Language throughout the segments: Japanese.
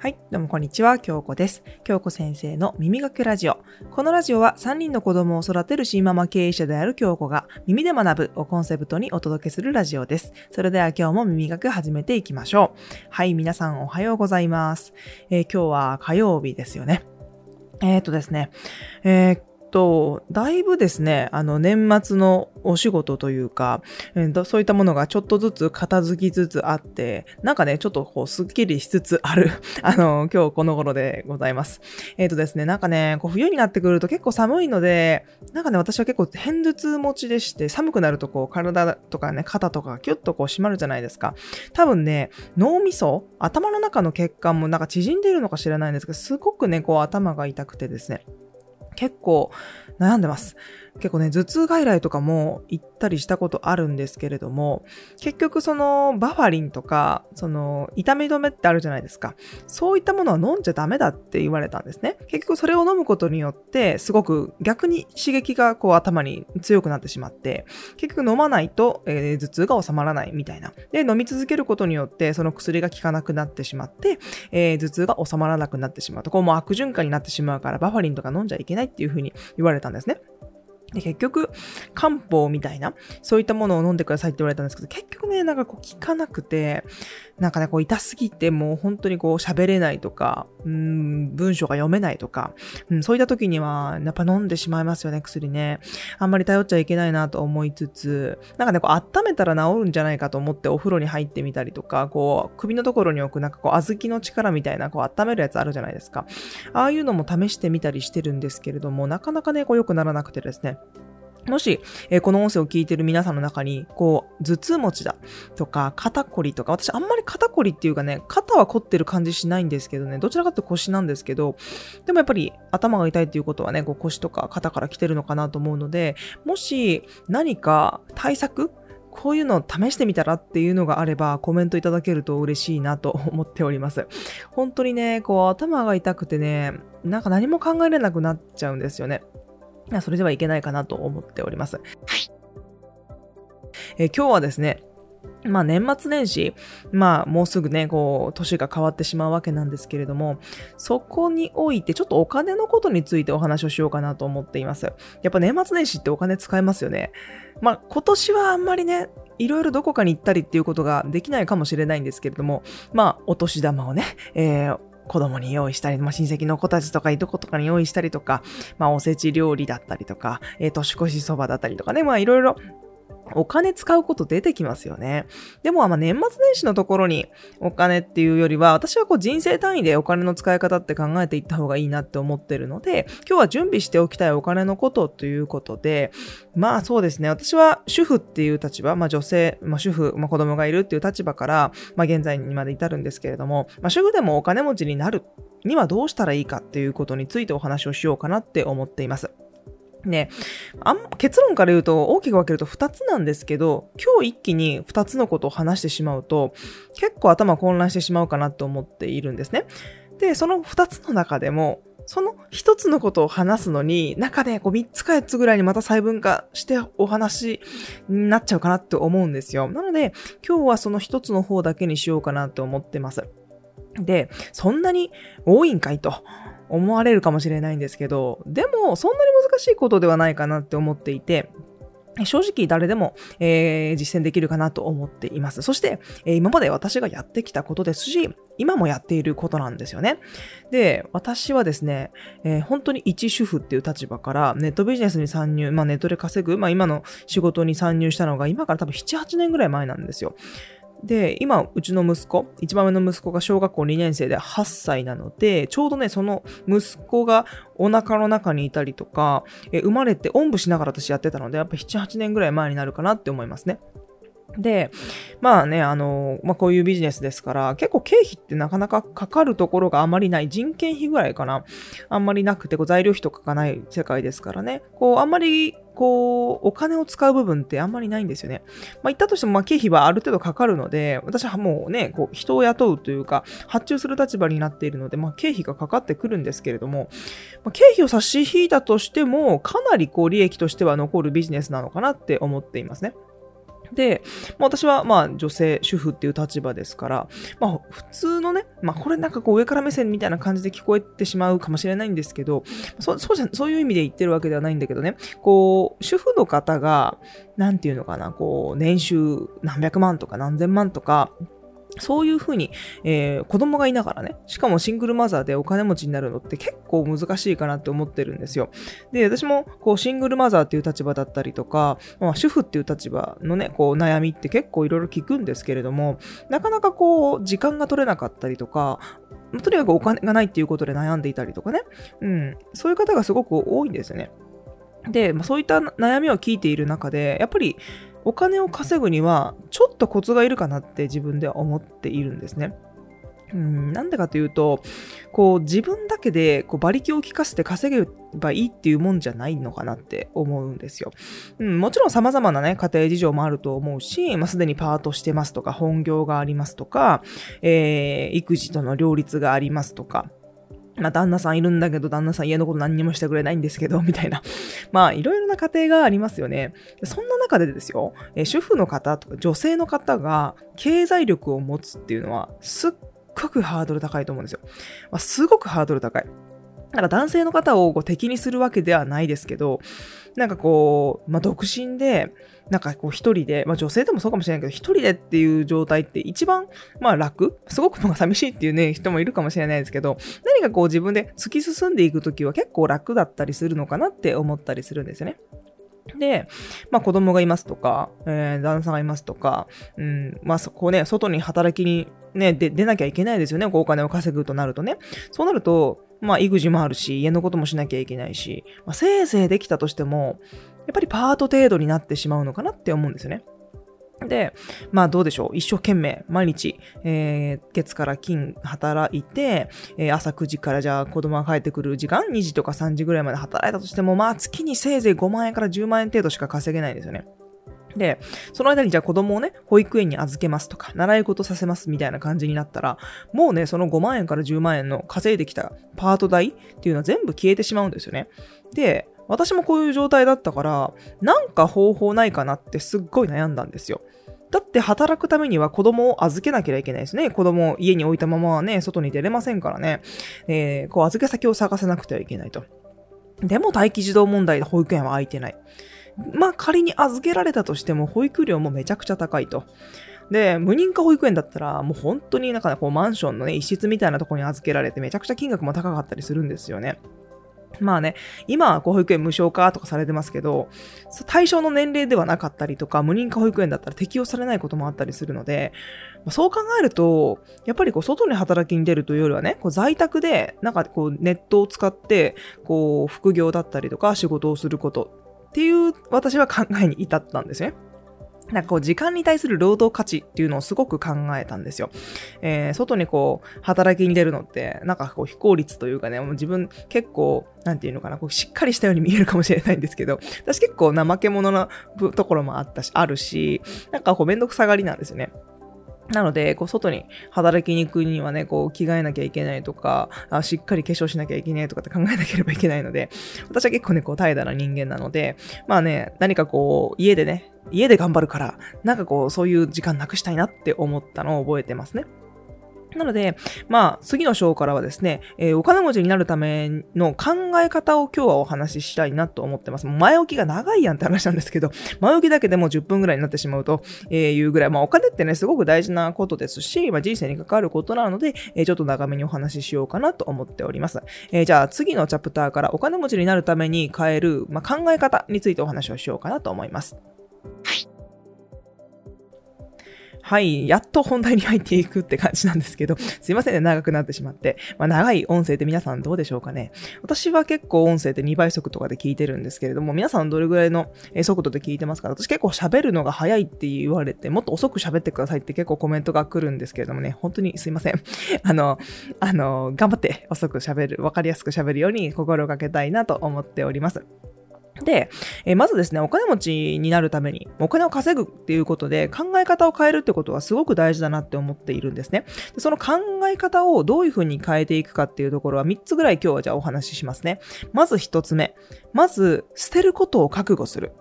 はい、どうもこんにちは、京子です。京子先生の耳がけラジオ。このラジオは3人の子供を育てる新ママ経営者である京子が耳で学ぶをコンセプトにお届けするラジオです。それでは今日も耳がけ始めていきましょう。はい、皆さんおはようございます。えー、今日は火曜日ですよね。えっ、ー、とですね、えー、と、だいぶですね、あの、年末のお仕事というか、えー、そういったものがちょっとずつ片付きつつあって、なんかね、ちょっとこう、すっきりしつつある、あの、今日この頃でございます。えっ、ー、とですね、なんかね、こう冬になってくると結構寒いので、なんかね、私は結構偏頭痛持ちでして、寒くなるとこう、体とかね、肩とかがキュッとこう締まるじゃないですか。多分ね、脳みそ、頭の中の血管もなんか縮んでいるのか知らないんですけど、すごくね、こう頭が痛くてですね、結構悩んでます。結構ね、頭痛外来とかも行ったりしたことあるんですけれども、結局そのバファリンとか、その痛み止めってあるじゃないですか。そういったものは飲んじゃダメだって言われたんですね。結局それを飲むことによって、すごく逆に刺激がこう頭に強くなってしまって、結局飲まないと、えー、頭痛が収まらないみたいな。で、飲み続けることによって、その薬が効かなくなってしまって、えー、頭痛が収まらなくなってしまうと、こうもう悪循環になってしまうから、バファリンとか飲んじゃいけないっていうふうに言われたんですね。で結局、漢方みたいな、そういったものを飲んでくださいって言われたんですけど、結局ね、なんかこう効かなくて、なんかね、こう痛すぎてもう本当にこう喋れないとか、うん、文章が読めないとか、うん、そういった時には、やっぱ飲んでしまいますよね、薬ね。あんまり頼っちゃいけないなと思いつつ、なんかね、こう温めたら治るんじゃないかと思ってお風呂に入ってみたりとか、こう、首のところに置くなんかこう、小豆の力みたいな、こう、温めるやつあるじゃないですか。ああいうのも試してみたりしてるんですけれども、なかなかね、こう良くならなくてですね。もし、えー、この音声を聞いてる皆さんの中に、こう、頭痛持ちだとか、肩こりとか、私あんまり肩こりっていうかね、肩は凝ってる感じしないんですけどね、どちらかというと腰なんですけど、でもやっぱり頭が痛いっていうことはね、こう腰とか肩から来てるのかなと思うので、もし何か対策こういうのを試してみたらっていうのがあればコメントいただけると嬉しいなと思っております。本当にね、こう頭が痛くてね、なんか何も考えれなくなっちゃうんですよね。それではいけないかなと思っております。え今日はですね、まあ年末年始、まあもうすぐね、こう、年が変わってしまうわけなんですけれども、そこにおいてちょっとお金のことについてお話をしようかなと思っています。やっぱ年末年始ってお金使えますよね。まあ今年はあんまりね、いろいろどこかに行ったりっていうことができないかもしれないんですけれども、まあお年玉をね、えー、子供に用意したり、まあ、親戚の子たちとかいとことかに用意したりとか、まあ、おせち料理だったりとか、えー、年越しそばだったりとかね、まあ、いろいろお金使うこと出てきますよね。でも、まあ、年末年始のところにお金っていうよりは、私はこう人生単位でお金の使い方って考えていった方がいいなって思ってるので、今日は準備しておきたいお金のことということで、まあそうですね、私は主婦っていう立場、まあ女性、まあ主婦、まあ子供がいるっていう立場から、まあ現在にまで至るんですけれども、まあ主婦でもお金持ちになるにはどうしたらいいかっていうことについてお話をしようかなって思っています。ね、あん結論から言うと大きく分けると2つなんですけど、今日一気に2つのことを話してしまうと、結構頭混乱してしまうかなと思っているんですね。で、その2つの中でも、その1つのことを話すのに、中でこう3つか4つぐらいにまた細分化してお話になっちゃうかなって思うんですよ。なので、今日はその1つの方だけにしようかなって思ってます。で、そんなに多いんかいと。思われるかもしれないんですけど、でもそんなに難しいことではないかなって思っていて、正直誰でも、えー、実践できるかなと思っています。そして、えー、今まで私がやってきたことですし、今もやっていることなんですよね。で、私はですね、えー、本当に一主婦っていう立場からネットビジネスに参入、まあネットで稼ぐ、まあ今の仕事に参入したのが今から多分7、8年ぐらい前なんですよ。で、今、うちの息子、一番上の息子が小学校2年生で8歳なので、ちょうどね、その息子がお腹の中にいたりとか、え生まれておんぶしながら私やってたので、やっぱ7、8年ぐらい前になるかなって思いますね。で、まあね、あの、まあこういうビジネスですから、結構経費ってなかなかかかるところがあまりない、人件費ぐらいかな。あんまりなくて、こう材料費とかがない世界ですからね。こう、あんまり、こう、お金を使う部分ってあんまりないんですよね。まあ言ったとしても、まあ経費はある程度かかるので、私はもうね、こう、人を雇うというか、発注する立場になっているので、まあ経費がかかってくるんですけれども、まあ、経費を差し引いたとしても、かなりこう、利益としては残るビジネスなのかなって思っていますね。で、まあ、私はまあ女性、主婦っていう立場ですから、まあ普通のね、まあこれなんかこう上から目線みたいな感じで聞こえてしまうかもしれないんですけど、そそうじゃそういう意味で言ってるわけではないんだけどね、こう、主婦の方が、なんていうのかな、こう、年収何百万とか何千万とか、そういうふうに、えー、子供がいながらね、しかもシングルマザーでお金持ちになるのって結構難しいかなって思ってるんですよ。で、私もこうシングルマザーっていう立場だったりとか、まあ、主婦っていう立場のね、こう悩みって結構いろいろ聞くんですけれども、なかなかこう時間が取れなかったりとか、とにかくお金がないっていうことで悩んでいたりとかね、うん、そういう方がすごく多いんですよね。で、まあ、そういった悩みを聞いている中で、やっぱりお金を稼ぐにはちょっとコツがいるかなって自分では思っているんですね。うん、なんでかというと、こう自分だけでこう馬力を利かせて稼げばいいっていうもんじゃないのかなって思うんですよ。うん、もちろん様々なね、家庭事情もあると思うし、まあ、すでにパートしてますとか、本業がありますとか、えー、育児との両立がありますとか、まあ、旦那さんいるんだけど、旦那さん家のこと何にもしてくれないんですけど、みたいな。まあ、いろいろな家庭がありますよね。そんな中でですよ、え主婦の方とか女性の方が経済力を持つっていうのは、すっごくハードル高いと思うんですよ。まあ、すごくハードル高い。だから男性の方をこう敵にするわけではないですけど、なんかこう、まあ、独身で、なんかこう一人で、まあ女性でもそうかもしれないけど、一人でっていう状態って一番、まあ楽すごくまあ寂しいっていうね、人もいるかもしれないですけど、何かこう自分で突き進んでいくときは結構楽だったりするのかなって思ったりするんですよね。で、まあ子供がいますとか、えー、旦那さんがいますとか、うん、まあそこね、外に働きにね、出なきゃいけないですよね、こうお金を稼ぐとなるとね。そうなると、まあ育児もあるし、家のこともしなきゃいけないし、まあ、せいぜいできたとしても、やっぱりパート程度になってしまうのかなって思うんですよね。で、まあどうでしょう。一生懸命、毎日、えー、月から金働いて、えー、朝9時からじゃあ子供が帰ってくる時間、2時とか3時ぐらいまで働いたとしても、まあ月にせいぜい5万円から10万円程度しか稼げないんですよね。で、その間にじゃあ子供をね、保育園に預けますとか、習い事させますみたいな感じになったら、もうね、その5万円から10万円の稼いできたパート代っていうのは全部消えてしまうんですよね。で、私もこういう状態だったから、なんか方法ないかなってすっごい悩んだんですよ。だって働くためには子供を預けなきゃいけないですね。子供を家に置いたままはね、外に出れませんからね。えー、こう預け先を探さなくてはいけないと。でも待機児童問題で保育園は空いてない。まあ仮に預けられたとしても保育料もめちゃくちゃ高いと。で、無認可保育園だったら、もう本当になんかねこうマンションのね、一室みたいなとこに預けられてめちゃくちゃ金額も高かったりするんですよね。まあね、今は保育園無償化とかされてますけど、対象の年齢ではなかったりとか、無認可保育園だったら適用されないこともあったりするので、そう考えると、やっぱりこう外に働きに出るというよりはね、こう在宅で、なんかこうネットを使って、こう副業だったりとか仕事をすることっていう私は考えに至ったんですね。なんかこう時間に対する労働価値っていうのをすごく考えたんですよ。えー、外にこう働きに出るのって、なんかこう非効率というかね、もう自分結構、なんていうのかな、こうしっかりしたように見えるかもしれないんですけど、私結構怠け者なところもあったし、あるし、なんかこうめんどくさがりなんですよね。なので、こう、外に働きに行くにはね、こう、着替えなきゃいけないとか、あしっかり化粧しなきゃいけないとかって考えなければいけないので、私は結構ね、こう、怠惰な人間なので、まあね、何かこう、家でね、家で頑張るから、なんかこう、そういう時間なくしたいなって思ったのを覚えてますね。なので、まあ、次の章からはですね、えー、お金持ちになるための考え方を今日はお話ししたいなと思ってます。前置きが長いやんって話なんですけど、前置きだけでも10分ぐらいになってしまうと、いうぐらい、まあ、お金ってね、すごく大事なことですし、まあ、人生に関わることなので、えー、ちょっと長めにお話ししようかなと思っております。えー、じゃあ、次のチャプターからお金持ちになるために変える、まあ、考え方についてお話をしようかなと思います。はい。はい、やっと本題に入っていくって感じなんですけど、すいませんね、長くなってしまって。まあ、長い音声って皆さんどうでしょうかね。私は結構音声って2倍速とかで聞いてるんですけれども、皆さんどれぐらいの速度で聞いてますか？私結構喋るのが早いって言われて、もっと遅く喋ってくださいって結構コメントが来るんですけれどもね、本当にすいません。あの、あの、頑張って遅く喋る、わかりやすく喋るように心がけたいなと思っております。で、えー、まずですね、お金持ちになるために、お金を稼ぐっていうことで考え方を変えるってことはすごく大事だなって思っているんですね。でその考え方をどういうふうに変えていくかっていうところは3つぐらい今日はじゃあお話ししますね。まず1つ目。まず、捨てることを覚悟する。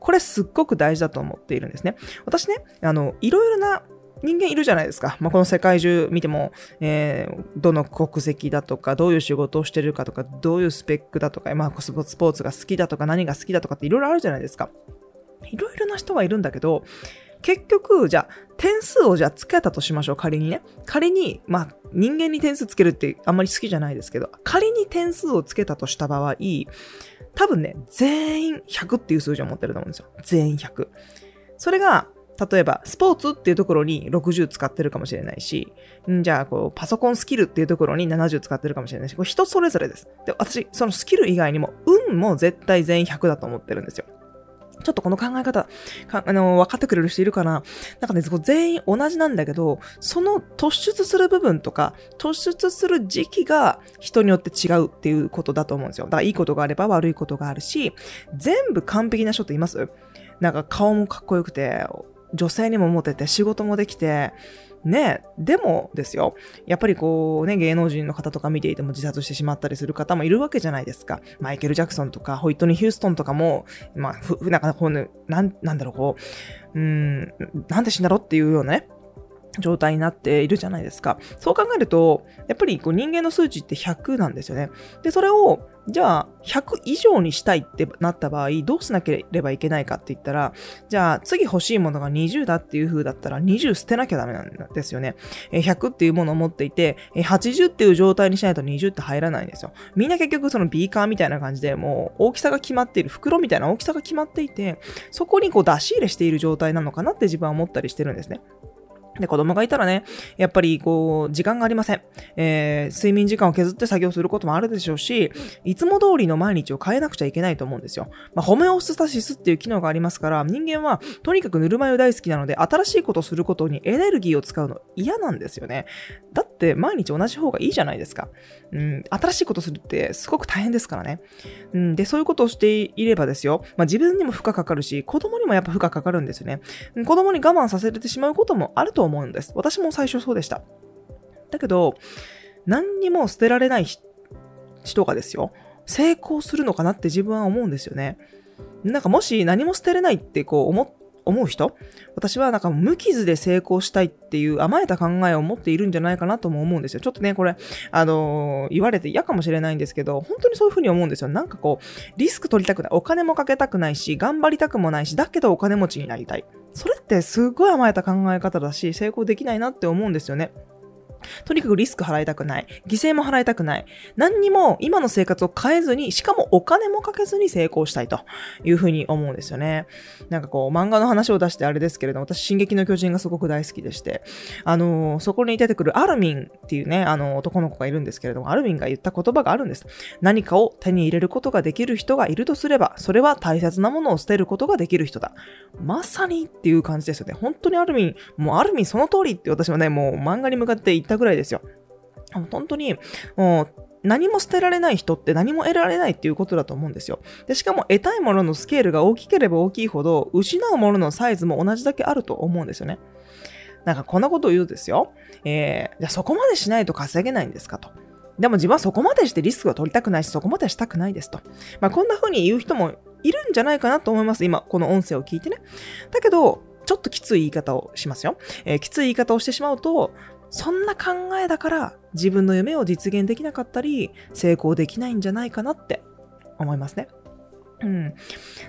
これすっごく大事だと思っているんですね。私ね、あの、いろいろな人間いるじゃないですか。まあ、この世界中見ても、えー、どの国籍だとか、どういう仕事をしてるかとか、どういうスペックだとか、まあ、スポーツが好きだとか、何が好きだとかっていろいろあるじゃないですか。いろいろな人がいるんだけど、結局、じゃあ、点数をじゃあつけたとしましょう、仮にね。仮に、まあ、人間に点数つけるってあんまり好きじゃないですけど、仮に点数をつけたとした場合、多分ね、全員100っていう数字を持ってると思うんですよ。全員100。それが、例えば、スポーツっていうところに60使ってるかもしれないし、んじゃあ、こう、パソコンスキルっていうところに70使ってるかもしれないし、これ人それぞれです。で、私、そのスキル以外にも、運も絶対全員100だと思ってるんですよ。ちょっとこの考え方、あの、分かってくれる人いるかな？なんかね、全員同じなんだけど、その突出する部分とか、突出する時期が人によって違うっていうことだと思うんですよ。だからいいことがあれば悪いことがあるし、全部完璧な人っています？なんか顔もかっこよくて、女性にもモテて仕事もできて、ねでもですよ、やっぱりこうね、芸能人の方とか見ていても自殺してしまったりする方もいるわけじゃないですか。マイケル・ジャクソンとか、ホイットニー・ヒューストンとかも、まあ、ふ、なんかこうね、なん、なんだろう、こう、うん、なんで死んだろっていうようなね、状態になっているじゃないですか。そう考えると、やっぱりこう人間の数値って100なんですよね。で、それを、じゃあ、100以上にしたいってなった場合、どうしなければいけないかって言ったら、じゃあ、次欲しいものが20だっていう風だったら、20捨てなきゃダメなんですよね。100っていうものを持っていて、80っていう状態にしないと20って入らないんですよ。みんな結局そのビーカーみたいな感じで、もう大きさが決まっている、袋みたいな大きさが決まっていて、そこにこう出し入れしている状態なのかなって自分は思ったりしてるんですね。で、子供がいたらね、やっぱりこう、時間がありません。えー、睡眠時間を削って作業することもあるでしょうし、いつも通りの毎日を変えなくちゃいけないと思うんですよ。まあ、ホメオスタシスっていう機能がありますから、人間はとにかくぬるま湯大好きなので、新しいことをすることにエネルギーを使うの嫌なんですよね。だて毎日同じ方がいいじゃないですか。うん、新しいことするってすごく大変ですからね。うん、で、そういうことをしていればですよ、まあ、自分にも負荷かかるし、子供にもやっぱ負荷かかるんですよね。子供に我慢させてしまうこともあると思うんです。私も最初そうでした。だけど、何にも捨てられない人がですよ、成功するのかなって自分は思うんですよね。なんかもし何も捨てれないってこう思っ思う人？私はなんか無傷で成功したいっていう甘えた考えを持っているんじゃないかなとも思うんですよ。ちょっとね、これ、あのー、言われて嫌かもしれないんですけど、本当にそういうふうに思うんですよ。なんかこう、リスク取りたくない。お金もかけたくないし、頑張りたくもないし、だけどお金持ちになりたい。それってすごい甘えた考え方だし、成功できないなって思うんですよね。とにかくリスク払いたくない。犠牲も払いたくない。何にも今の生活を変えずに、しかもお金もかけずに成功したいというふうに思うんですよね。なんかこう、漫画の話を出してあれですけれども、私、進撃の巨人がすごく大好きでして、あのー、そこに出てくるアルミンっていうね、あのー、男の子がいるんですけれども、アルミンが言った言葉があるんです。何かを手に入れることができる人がいるとすれば、それは大切なものを捨てることができる人だ。まさにっていう感じですよね。本当にアルミン、もうアルミンその通りって私はね、もう漫画に向かって言ったぐらいですよ。本当に、もう、何も捨てられない人って何も得られないっていうことだと思うんですよ。で、しかも得たいもののスケールが大きければ大きいほど、失うもののサイズも同じだけあると思うんですよね。なんかこんなことを言うんですよ。えー、じゃあそこまでしないと稼げないんですかと。でも自分はそこまでしてリスクを取りたくないし、そこまでしたくないですと。まあこんな風に言う人もいるんじゃないかなと思います。今、この音声を聞いてね。だけど、ちょっときつい言い方をしますよ。えー、きつい言い方をしてしまうと、そんな考えだから自分の夢を実現できなかったり、成功できないんじゃないかなって思いますね。うん。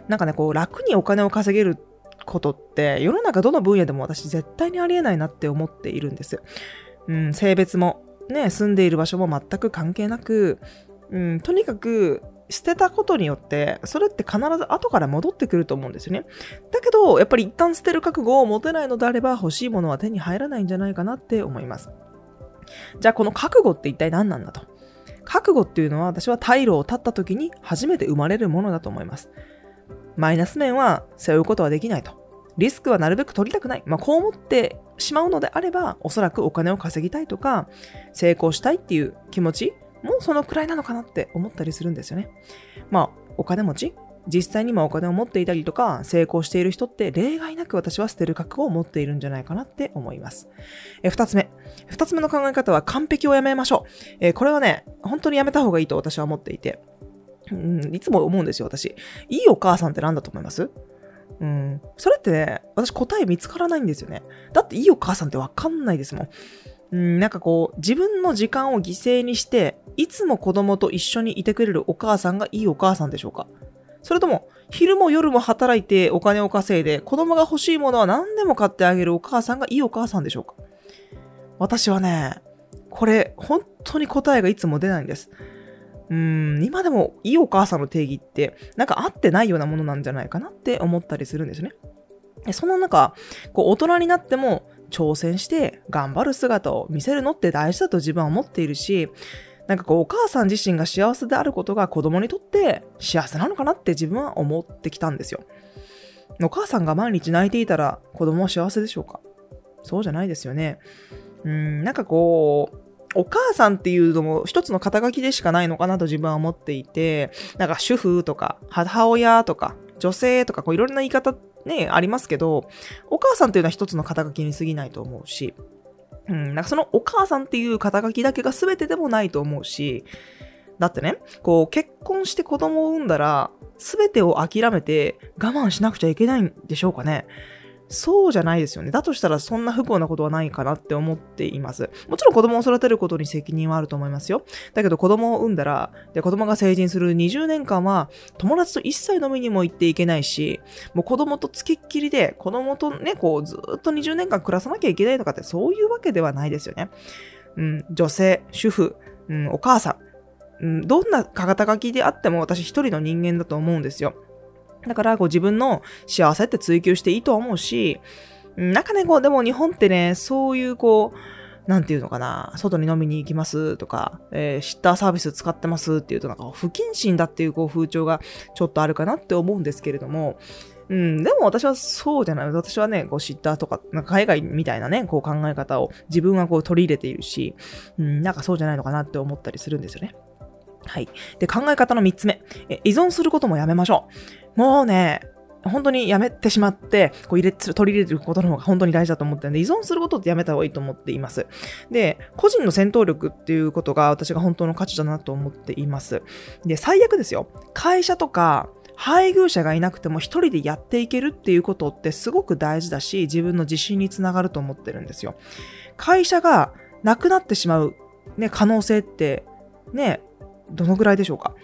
なんかね、こう、楽にお金を稼げることって、世の中どの分野でも私絶対にありえないなって思っているんです。うん、性別も、ね、住んでいる場所も全く関係なく、うん、とにかく捨てたことによって、それって必ず後から戻ってくると思うんですよね。だけど、やっぱり一旦捨てる覚悟を持てないのであれば、欲しいものは手に入らないんじゃないかなって思います。じゃあ、この覚悟って一体何なんだと。覚悟っていうのは、私は退路を立った時に初めて生まれるものだと思います。マイナス面は背負うことはできないと。リスクはなるべく取りたくない。まあ、こう思ってしまうのであれば、おそらくお金を稼ぎたいとか、成功したいっていう気持ちもうそのくらいなのかなって思ったりするんですよね。まあ、お金持ち？実際にもお金を持っていたりとか、成功している人って例外なく私は捨てる覚悟を持っているんじゃないかなって思います。え、二つ目。二つ目の考え方は完璧をやめましょう。えこれはね、本当にやめた方がいいと私は思っていて、うん、いつも思うんですよ、私。いいお母さんって何だと思います？うん。それってね、私答え見つからないんですよね。だっていいお母さんってわかんないですもん。うん、なんかこう、自分の時間を犠牲にして、いつも子供と一緒にいてくれるお母さんがいいお母さんでしょうか？それとも、昼も夜も働いてお金を稼いで、子供が欲しいものは何でも買ってあげるお母さんがいいお母さんでしょうか？私はね、これ、本当に答えがいつも出ないんです。うん、今でもいいお母さんの定義って、なんか合ってないようなものなんじゃないかなって思ったりするんですね。そんな中、こう大人になっても挑戦して頑張る姿を見せるのって大事だと自分は思っているし、なんかこうお母さん自身が幸せであることが子供にとって幸せなのかなって自分は思ってきたんですよ。お母さんが毎日泣いていたら子供は幸せでしょうか？そうじゃないですよね。うん、なんかこう、お母さんっていうのも一つの肩書きでしかないのかなと自分は思っていて、なんか主婦とか母親とか女性とかこういろんな言い方ね、ありますけど、お母さんっていうのは一つの肩書きに過ぎないと思うし、うん、なんかそのお母さんっていう肩書きだけが全てでもないと思うし、だってね、こう結婚して子供を産んだら、全てを諦めて我慢しなくちゃいけないんでしょうかね。そうじゃないですよね。だとしたらそんな不幸なことはないかなって思っています。もちろん子供を育てることに責任はあると思いますよ。だけど子供を産んだら、で子供が成人する20年間は友達と一切飲みにも行っていけないし、もう子供と付きっきりで子供とね、こうずっと20年間暮らさなきゃいけないとかってそういうわけではないですよね。うん、女性、主婦、うん、お母さん、うん、どんな肩書きであっても私一人の人間だと思うんですよ。だから、こう自分の幸せって追求していいと思うし、なんかね、こう、でも日本ってね、そういうこう、なんていうのかな、外に飲みに行きますとか、えー、シッターサービス使ってますっていうと、なんか不謹慎だっていうこう風潮がちょっとあるかなって思うんですけれども、うん、でも私はそうじゃない。私はね、こうシッターとか、なんか海外みたいなね、こう考え方を自分はこう取り入れているし、うん、なんかそうじゃないのかなって思ったりするんですよね。はい。で、考え方の3つ目。え依存することもやめましょう。もうね、本当にやめてしまって、こう入れ、取り入れてることの方が本当に大事だと思ってるんで、依存することってやめた方がいいと思っています。で、個人の戦闘力っていうことが私が本当の価値だなと思っています。で、最悪ですよ。会社とか、配偶者がいなくても一人でやっていけるっていうことってすごく大事だし、自分の自信につながると思ってるんですよ。会社がなくなってしまう、ね、可能性って、ね、どのぐらいでしょうか？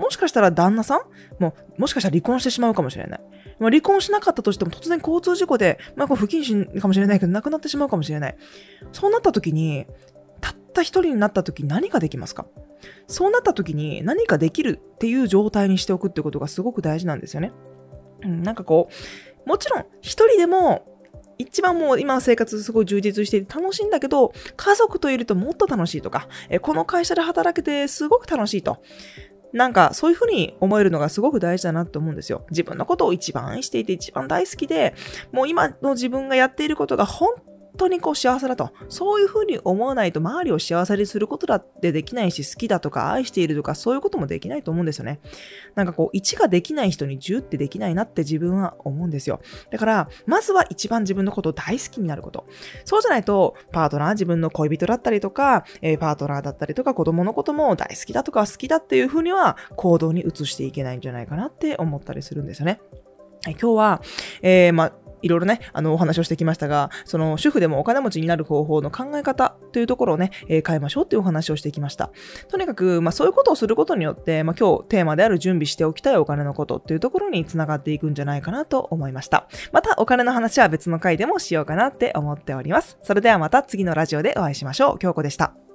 もしかしたら旦那さん？ももしかしたら離婚してしまうかもしれない。まあ、離婚しなかったとしても突然交通事故で、まあ、こう不謹慎かもしれないけど亡くなってしまうかもしれない。そうなった時に、たった一人になった時何ができますか？そうなった時に何かできるっていう状態にしておくってことがすごく大事なんですよね。うん、なんかこう、もちろん一人でも一番もう今生活すごい充実して楽しいんだけど、家族といるともっと楽しいとか、えこの会社で働けてすごく楽しいと。なんかそういうふうに思えるのがすごく大事だなと思うんですよ。自分のことを一番愛していて一番大好きで、もう今の自分がやっていることが本当にこう幸せだと。そういうふうに思わないと周りを幸せにすることだってできないし、好きだとか愛しているとかそういうこともできないと思うんですよね。なんかこう、1ができない人に10ってできないなって自分は思うんですよ。だから、まずは一番自分のことを大好きになること。そうじゃないと、パートナー、自分の恋人だったりとか、え、パートナーだったりとか、子供のことも大好きだとか好きだっていうふうには行動に移していけないんじゃないかなって思ったりするんですよね。今日は、えー、まあ、いろいろね、あの、お話をしてきましたが、その、主婦でもお金持ちになる方法の考え方というところをね、えー、変えましょうっていうお話をしてきました。とにかく、まあ、そういうことをすることによって、まあ、今日テーマである準備しておきたいお金のことっていうところにつながっていくんじゃないかなと思いました。また、お金の話は別の回でもしようかなって思っております。それではまた次のラジオでお会いしましょう。京子でした。